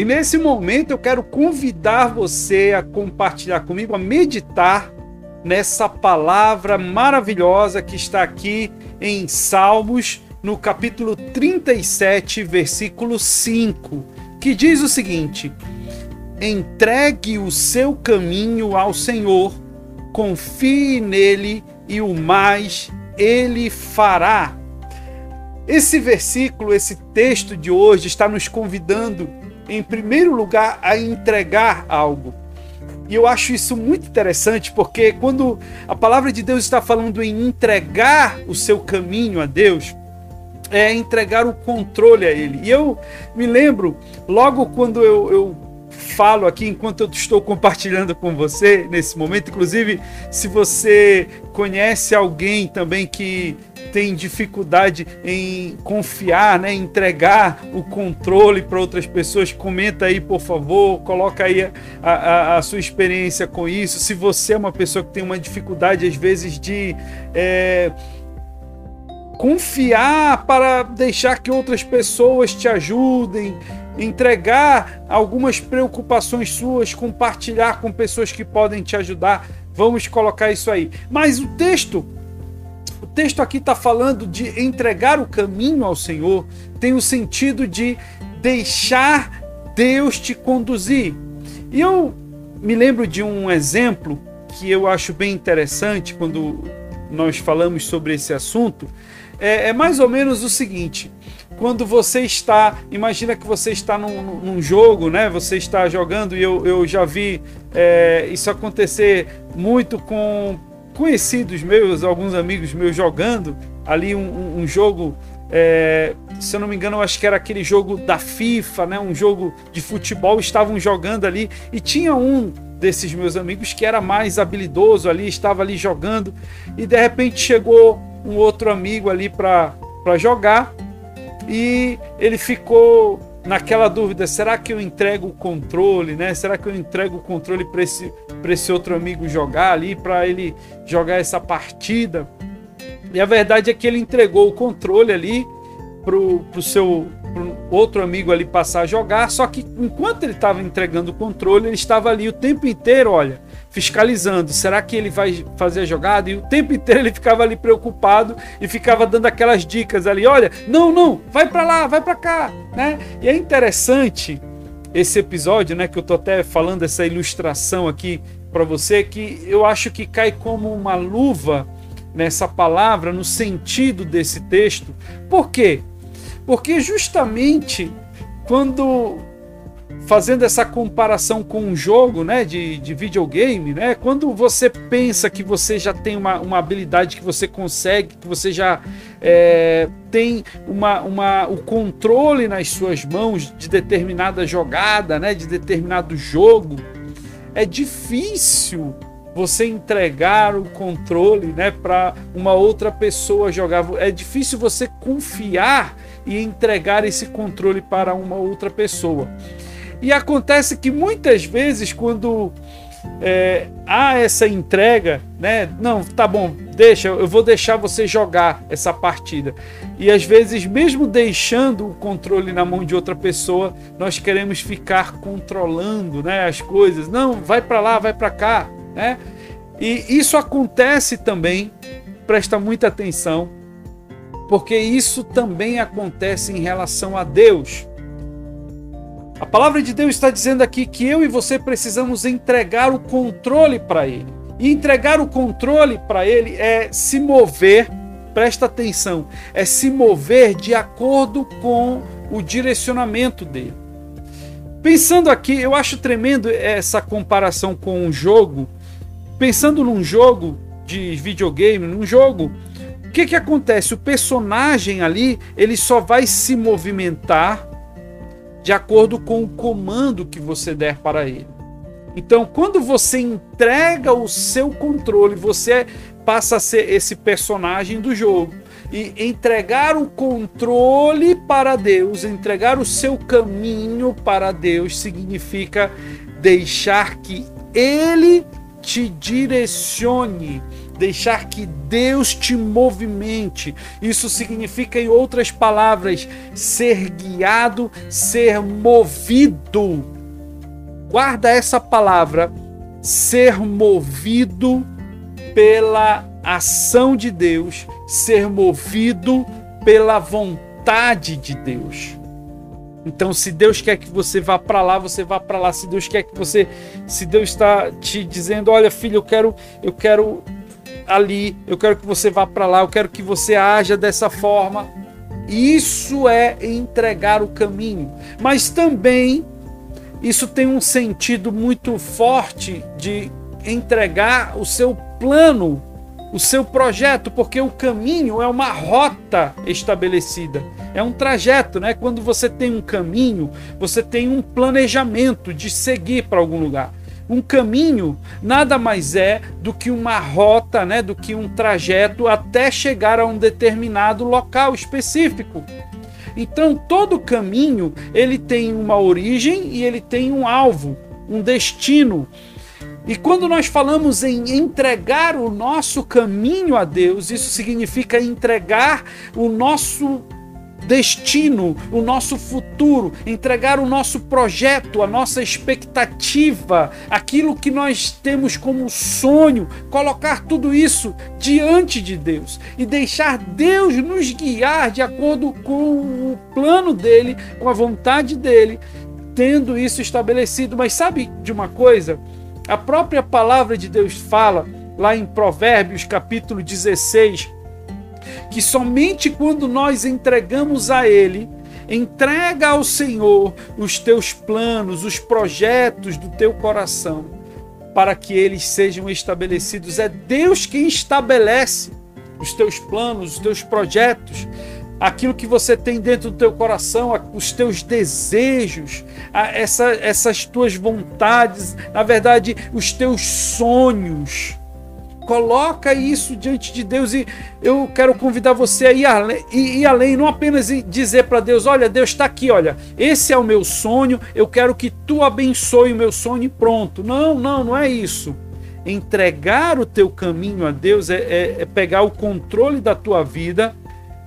E nesse momento eu quero convidar você a compartilhar comigo, a meditar nessa palavra maravilhosa que está aqui em Salmos, no capítulo 37, versículo 5, que diz o seguinte: Entregue o seu caminho ao Senhor, confie nele e o mais ele fará. Esse versículo, esse texto de hoje está nos convidando, em primeiro lugar, a entregar algo. E eu acho isso muito interessante porque quando a palavra de Deus está falando em entregar o seu caminho a Deus, é entregar o controle a Ele. E eu me lembro, logo quando eu, eu falo aqui enquanto eu estou compartilhando com você nesse momento. Inclusive, se você conhece alguém também que tem dificuldade em confiar, né, entregar o controle para outras pessoas, comenta aí, por favor, coloca aí a, a, a, sua experiência com isso. Se você é uma pessoa que tem uma dificuldade, às vezes, de. É, confiar para deixar que outras pessoas te ajudem, entregar algumas preocupações suas, compartilhar com pessoas que podem te ajudar. Vamos colocar isso aí. Mas o texto, o texto aqui está falando de entregar o caminho ao Senhor, tem o sentido de deixar Deus te conduzir. E eu me lembro de um exemplo que eu acho bem interessante quando nós falamos sobre esse assunto. É, é mais ou menos o seguinte: quando você está, imagina que você está num, num jogo, né? Você está jogando e eu, eu já vi é, isso acontecer muito com conhecidos meus, alguns amigos meus jogando ali um, um jogo. É, se eu não me engano, eu acho que era aquele jogo da FIFA, né? Um jogo de futebol. Estavam jogando ali e tinha um desses meus amigos que era mais habilidoso ali, estava ali jogando e de repente chegou um outro amigo ali para jogar e ele ficou naquela dúvida: será que eu entrego o controle, né? Será que eu entrego o controle para esse, esse outro amigo jogar ali, para ele jogar essa partida? E a verdade é que ele entregou o controle ali pro, pro seu pro outro amigo ali passar a jogar, só que enquanto ele estava entregando o controle, ele estava ali o tempo inteiro, olha, fiscalizando. Será que ele vai fazer a jogada? E o tempo inteiro ele ficava ali preocupado e ficava dando aquelas dicas ali, olha, não, não, vai para lá, vai para cá, né? E é interessante esse episódio, né, que eu tô até falando essa ilustração aqui para você que eu acho que cai como uma luva nessa palavra no sentido desse texto. Por quê? Porque justamente quando fazendo essa comparação com um jogo né, de, de videogame, né, quando você pensa que você já tem uma, uma habilidade que você consegue, que você já é, tem uma, uma, o controle nas suas mãos de determinada jogada, né, de determinado jogo, é difícil você entregar o controle né, para uma outra pessoa jogar. É difícil você confiar e entregar esse controle para uma outra pessoa. E acontece que muitas vezes, quando é, há essa entrega, né? Não, tá bom, deixa, eu vou deixar você jogar essa partida. E às vezes, mesmo deixando o controle na mão de outra pessoa, nós queremos ficar controlando, né, as coisas. Não, vai para lá, vai para cá, né? E isso acontece também, presta muita atenção, porque isso também acontece em relação a Deus. A palavra de Deus está dizendo aqui que eu e você precisamos entregar o controle para Ele. E entregar o controle para Ele é se mover, presta atenção, é se mover de acordo com o direcionamento dele. Pensando aqui, eu acho tremendo essa comparação com um jogo. Pensando num jogo de videogame, num jogo, o que, que acontece? O personagem ali, ele só vai se movimentar de acordo com o comando que você der para ele. Então, quando você entrega o seu controle, você passa a ser esse personagem do jogo. E entregar o controle para Deus, entregar o seu caminho para Deus, significa deixar que Ele te direcione, deixar que Deus te movimente. Isso significa, em outras palavras, ser guiado, ser movido. Guarda essa palavra, ser movido pela ação de Deus, ser movido pela vontade de Deus. Então, se Deus quer que você vá para lá, você vá para lá. Se Deus quer que você, se Deus está te dizendo, olha, filho, eu quero, eu quero ali, eu quero que você vá para lá, eu quero que você haja dessa forma. Isso é entregar o caminho. Mas também isso tem um sentido muito forte de entregar o seu plano o seu projeto, porque o caminho é uma rota estabelecida, é um trajeto, né? Quando você tem um caminho, você tem um planejamento de seguir para algum lugar. Um caminho nada mais é do que uma rota, né? Do que um trajeto até chegar a um determinado local específico. Então, todo caminho ele tem uma origem e ele tem um alvo, um destino. E quando nós falamos em entregar o nosso caminho a Deus, isso significa entregar o nosso destino, o nosso futuro, entregar o nosso projeto, a nossa expectativa, aquilo que nós temos como sonho, colocar tudo isso diante de Deus e deixar Deus nos guiar de acordo com o plano dele, com a vontade dele, tendo isso estabelecido. Mas sabe de uma coisa? A própria palavra de Deus fala lá em Provérbios capítulo 16 que somente quando nós entregamos a Ele, entrega ao Senhor os teus planos, os projetos do teu coração, para que eles sejam estabelecidos. É Deus quem estabelece os teus planos, os teus projetos aquilo que você tem dentro do teu coração, os teus desejos, essa, essas tuas vontades, na verdade, os teus sonhos. Coloca isso diante de Deus e eu quero convidar você a ir além, ir além não apenas dizer para Deus: Olha, Deus está aqui, olha, esse é o meu sonho, eu quero que tu abençoe o meu sonho e pronto. Não, não, não é isso entregar o teu caminho a Deus é, é, é, pegar o controle da tua vida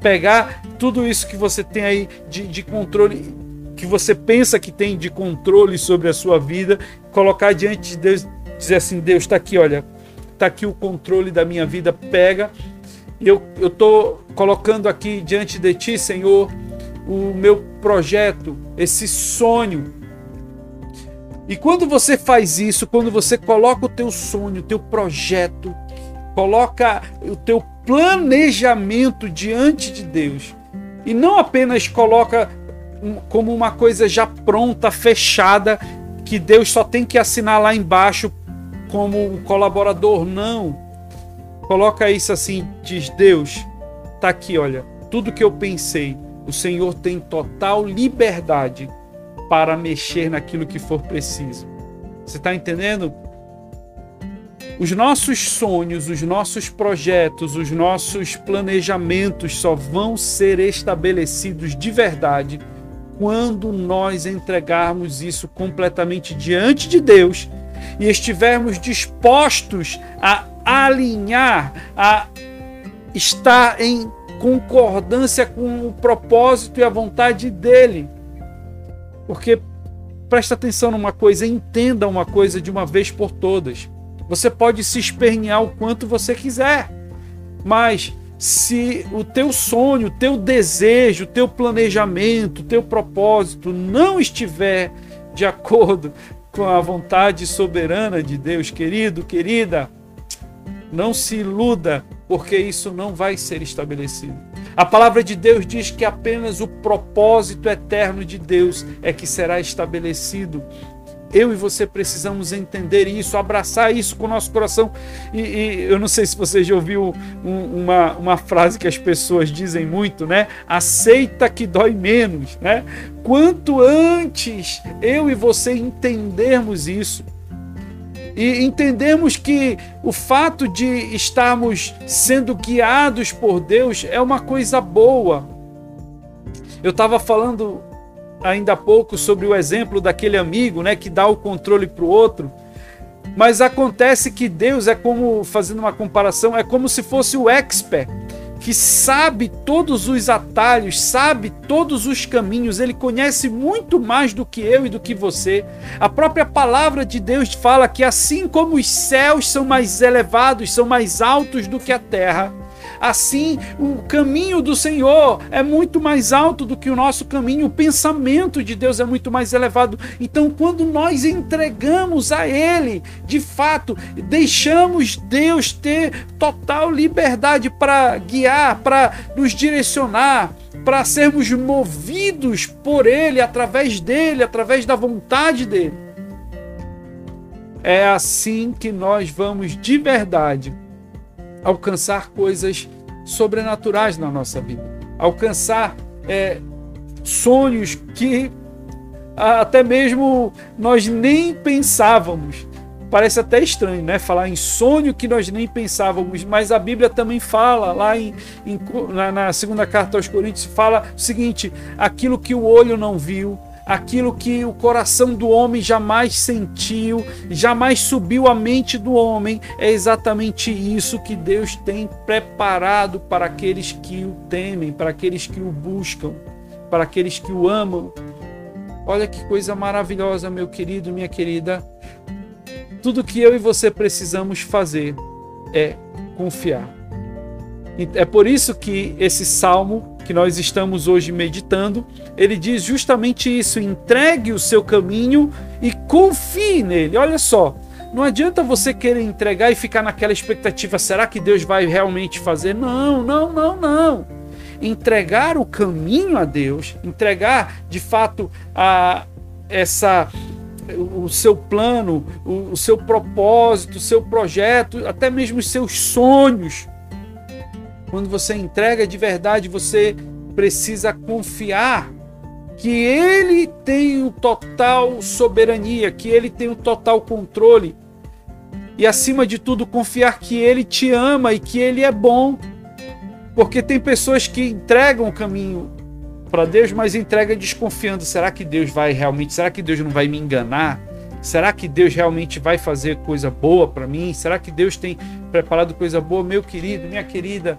pegar tudo isso que você tem aí de, de controle, que você pensa que tem de controle sobre a sua vida, colocar diante de Deus, dizer assim: Deus, está aqui, olha, está aqui o controle da minha vida, pega. Eu estou colocando aqui diante de ti, Senhor, o meu projeto, esse sonho. E quando você faz isso, quando você coloca o teu sonho, o teu projeto, coloca o teu planejamento diante de Deus e não apenas coloca como uma coisa já pronta, fechada, que Deus só tem que assinar lá embaixo como colaborador, não. Coloca isso assim, diz Deus, tá aqui, olha, tudo que eu pensei, o Senhor tem total liberdade para mexer naquilo que for preciso. Você está entendendo? Os nossos sonhos, os nossos projetos, os nossos planejamentos só vão ser estabelecidos de verdade quando nós entregarmos isso completamente diante de Deus e estivermos dispostos a alinhar, a estar em concordância com o propósito e a vontade dele. Porque presta atenção numa coisa, entenda uma coisa de uma vez por todas. Você pode se espernear o quanto você quiser, mas se o teu sonho, o teu desejo, o teu planejamento, o teu propósito não estiver de acordo com a vontade soberana de Deus, querido, querida, não se iluda, porque isso não vai ser estabelecido. A palavra de Deus diz que apenas o propósito eterno de Deus é que será estabelecido eu e você precisamos entender isso, abraçar isso com o nosso coração. E, e eu não sei se você já ouviu um, uma, uma frase que as pessoas dizem muito, né? Aceita que dói menos, né? Quanto antes eu e você entendermos isso, e entendemos que o fato de estarmos sendo guiados por Deus é uma coisa boa. Eu estava falando ainda há pouco sobre o exemplo daquele amigo né, que dá o controle para o outro. Mas acontece que Deus é como, fazendo uma comparação, é como se fosse o expert que sabe todos os atalhos, sabe todos os caminhos, ele conhece muito mais do que eu e do que você. A própria palavra de Deus fala que assim como os céus são mais elevados, são mais altos do que a terra, Assim, o caminho do Senhor é muito mais alto do que o nosso caminho, o pensamento de Deus é muito mais elevado. Então, quando nós entregamos a Ele, de fato, deixamos Deus ter total liberdade para guiar, para nos direcionar, para sermos movidos por Ele, através dele, através da vontade dele. É assim que nós vamos de verdade alcançar coisas sobrenaturais na nossa vida, alcançar é, sonhos que até mesmo nós nem pensávamos. Parece até estranho, né? Falar em sonho que nós nem pensávamos, mas a Bíblia também fala lá em, em na, na segunda carta aos Coríntios fala o seguinte: aquilo que o olho não viu, aquilo que o coração do homem jamais sentiu, jamais subiu à mente do homem, é exatamente isso que Deus tem preparado para aqueles que o temem, para aqueles que o buscam, para aqueles que o amam. Olha que coisa maravilhosa, meu querido, minha querida. Tudo que eu e você precisamos fazer é confiar. É por isso que esse salmo que nós estamos hoje meditando, ele diz justamente isso: entregue o seu caminho e confie nele. Olha só, não adianta você querer entregar e ficar naquela expectativa: será que Deus vai realmente fazer? Não, não, não, não. Entregar o caminho a Deus, entregar de fato a essa o seu plano, o, seu propósito, o seu projeto, até mesmo os seus sonhos quando você entrega de verdade, você precisa confiar que ele tem o total soberania, que ele tem o total controle. E acima de tudo, confiar que ele te ama e que ele é bom. Porque tem pessoas que entregam o caminho para Deus, mas entregam desconfiando: será que Deus vai realmente? Será que Deus não vai me enganar? Será que Deus realmente vai fazer coisa boa para mim? Será que Deus tem preparado coisa boa? Meu querido, minha querida,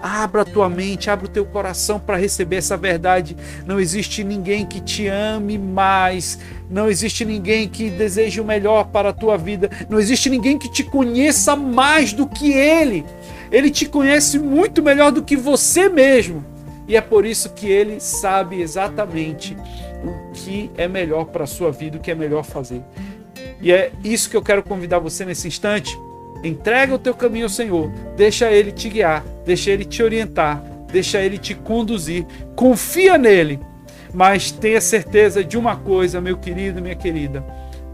abra a tua mente, abra o teu coração para receber essa verdade. Não existe ninguém que te ame mais, não existe ninguém que deseje o melhor para a tua vida, não existe ninguém que te conheça mais do que Ele. Ele te conhece muito melhor do que você mesmo. E é por isso que ele sabe exatamente o que é melhor para a sua vida, o que é melhor fazer. E é isso que eu quero convidar você nesse instante. Entrega o teu caminho ao Senhor, deixa ele te guiar, deixa ele te orientar, deixa ele te conduzir. Confia nele, mas tenha certeza de uma coisa, meu querido, minha querida.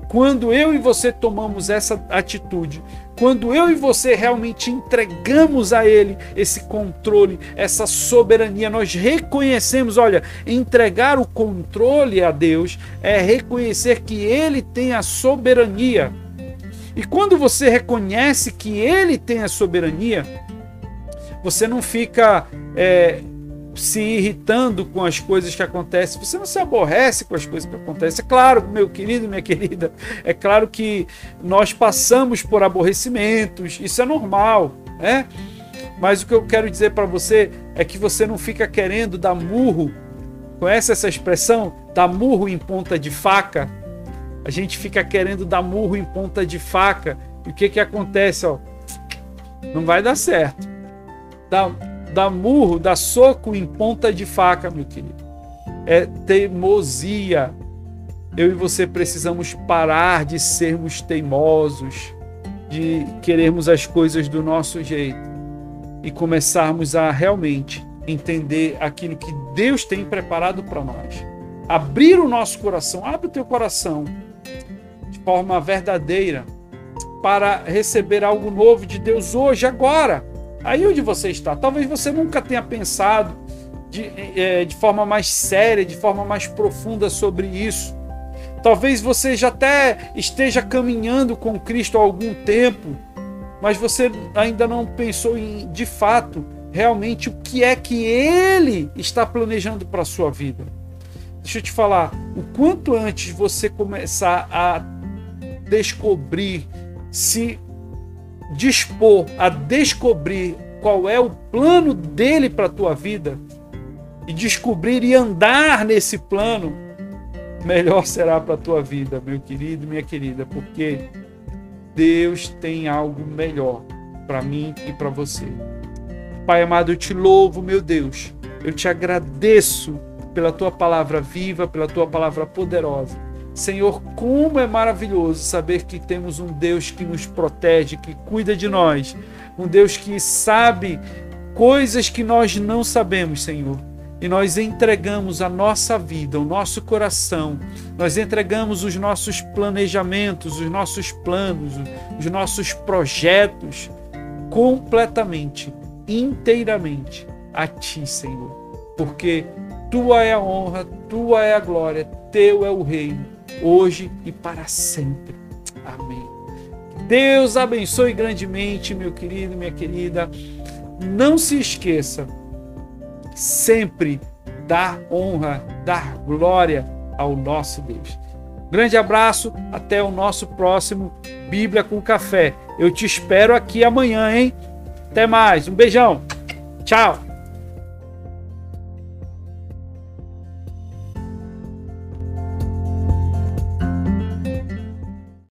Quando eu e você tomamos essa atitude, quando eu e você realmente entregamos a Ele esse controle, essa soberania, nós reconhecemos, olha, entregar o controle a Deus é reconhecer que Ele tem a soberania. E quando você reconhece que Ele tem a soberania, você não fica é, se irritando com as coisas que acontecem, você não se aborrece com as coisas que acontecem. É claro, meu querido, minha querida, é claro que nós passamos por aborrecimentos, isso é normal, né? Mas o que eu quero dizer para você é que você não fica querendo dar murro. Conhece essa expressão? Dar murro em ponta de faca? A gente fica querendo dar murro em ponta de faca. E o que que acontece, ó? Não vai dar certo. Dá, dá murro, dá soco em ponta de faca, meu querido. É teimosia. Eu e você precisamos parar de sermos teimosos, de querermos as coisas do nosso jeito e começarmos a realmente entender aquilo que Deus tem preparado para nós. Abrir o nosso coração, abre o teu coração forma verdadeira para receber algo novo de Deus hoje, agora. Aí onde você está. Talvez você nunca tenha pensado de, é, de forma mais séria, de forma mais profunda sobre isso. Talvez você já até esteja caminhando com Cristo há algum tempo, mas você ainda não pensou em, de fato, realmente o que é que Ele está planejando para a sua vida. Deixa eu te falar, o quanto antes você começar a descobrir se dispor a descobrir qual é o plano dele para a tua vida e descobrir e andar nesse plano, melhor será para a tua vida, meu querido, minha querida, porque Deus tem algo melhor para mim e para você. Pai amado, eu te louvo, meu Deus. Eu te agradeço pela tua palavra viva, pela tua palavra poderosa. Senhor, como é maravilhoso saber que temos um Deus que nos protege, que cuida de nós, um Deus que sabe coisas que nós não sabemos, Senhor. E nós entregamos a nossa vida, o nosso coração, nós entregamos os nossos planejamentos, os nossos planos, os nossos projetos completamente, inteiramente a Ti, Senhor. Porque Tua é a honra, Tua é a glória, Teu é o reino, hoje e para sempre. Amém. Deus abençoe grandemente, meu querido, minha querida. Não se esqueça, sempre dar honra, dar glória ao nosso Deus. Grande abraço, até o nosso próximo Bíblia com Café. Eu te espero aqui amanhã, hein? Até mais, um beijão, tchau!